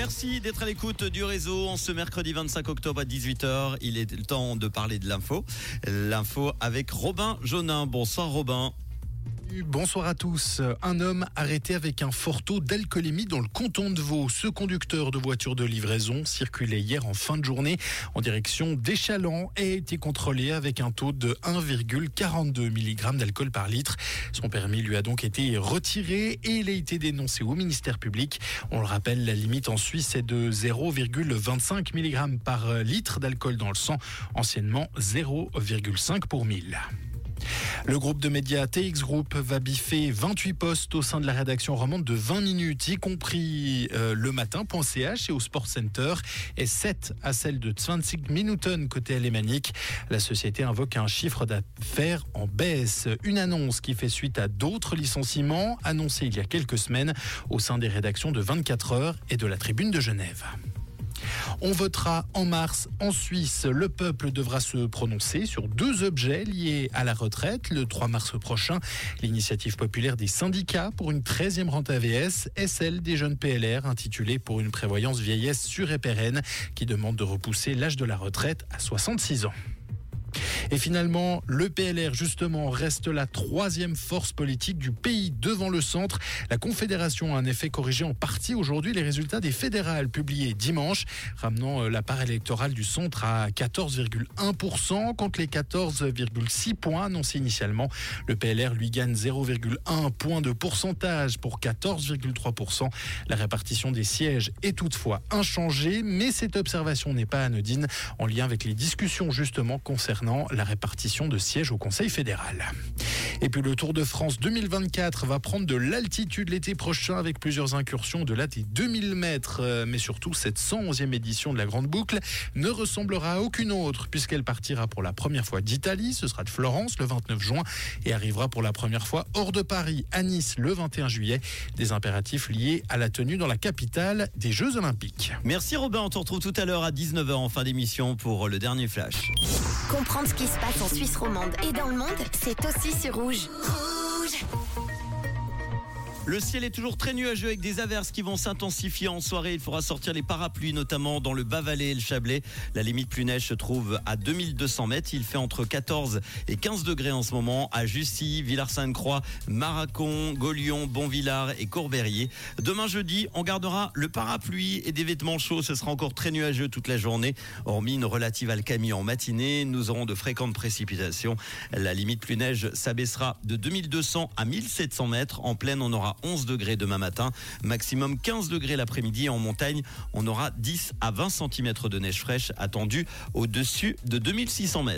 Merci d'être à l'écoute du réseau en ce mercredi 25 octobre à 18h. Il est le temps de parler de l'info. L'info avec Robin Jonin. Bonsoir Robin. Bonsoir à tous. Un homme arrêté avec un fort taux d'alcoolémie dans le canton de Vaud. Ce conducteur de voiture de livraison circulait hier en fin de journée en direction d'Échalant et a été contrôlé avec un taux de 1,42 mg d'alcool par litre. Son permis lui a donc été retiré et il a été dénoncé au ministère public. On le rappelle, la limite en Suisse est de 0,25 mg par litre d'alcool dans le sang, anciennement 0,5 pour 1000. Le groupe de médias TX Group va biffer 28 postes au sein de la rédaction romande de 20 minutes, y compris euh, le matin.ch et au Sport Center, et 7 à celle de 25 Minuten côté alémanique. La société invoque un chiffre d'affaires en baisse. Une annonce qui fait suite à d'autres licenciements annoncés il y a quelques semaines au sein des rédactions de 24 heures et de la Tribune de Genève. On votera en mars en Suisse. Le peuple devra se prononcer sur deux objets liés à la retraite. Le 3 mars prochain, l'initiative populaire des syndicats pour une 13e rente AVS est celle des jeunes PLR intitulée pour une prévoyance vieillesse sûre et pérenne qui demande de repousser l'âge de la retraite à 66 ans. Et finalement, le PLR, justement, reste la troisième force politique du pays devant le centre. La Confédération a en effet corrigé en partie aujourd'hui les résultats des fédérales publiés dimanche, ramenant euh, la part électorale du centre à 14,1% contre les 14,6 points annoncés initialement. Le PLR lui gagne 0,1 point de pourcentage pour 14,3%. La répartition des sièges est toutefois inchangée, mais cette observation n'est pas anodine en lien avec les discussions justement concernant la répartition de sièges au Conseil fédéral. Et puis le Tour de France 2024 va prendre de l'altitude l'été prochain avec plusieurs incursions de là des 2000 mètres. Euh, mais surtout, cette 111e édition de la Grande Boucle ne ressemblera à aucune autre puisqu'elle partira pour la première fois d'Italie. Ce sera de Florence le 29 juin et arrivera pour la première fois hors de Paris à Nice le 21 juillet. Des impératifs liés à la tenue dans la capitale des Jeux Olympiques. Merci Robin. On te retrouve tout à l'heure à 19h en fin d'émission pour le dernier flash. Comprendre ce qui se passe en Suisse romande et dans le monde, c'est aussi sur Rouge. Rouge Le ciel est toujours très nuageux avec des averses qui vont s'intensifier en soirée. Il faudra sortir les parapluies, notamment dans le Bas-Valais et le Chablais. La limite plus neige se trouve à 2200 mètres. Il fait entre 14 et 15 degrés en ce moment à Jussy, Villars-Sainte-Croix, Maracon, Gaulion, Bonvillard et Courberier. Demain jeudi, on gardera le parapluie et des vêtements chauds. Ce sera encore très nuageux toute la journée. Hormis une relative alcamie en matinée, nous aurons de fréquentes précipitations. La limite plus neige s'abaissera de 2200 à 1700 mètres. En pleine, on aura 11 degrés demain matin, maximum 15 degrés l'après-midi. En montagne, on aura 10 à 20 cm de neige fraîche attendue au-dessus de 2600 mètres.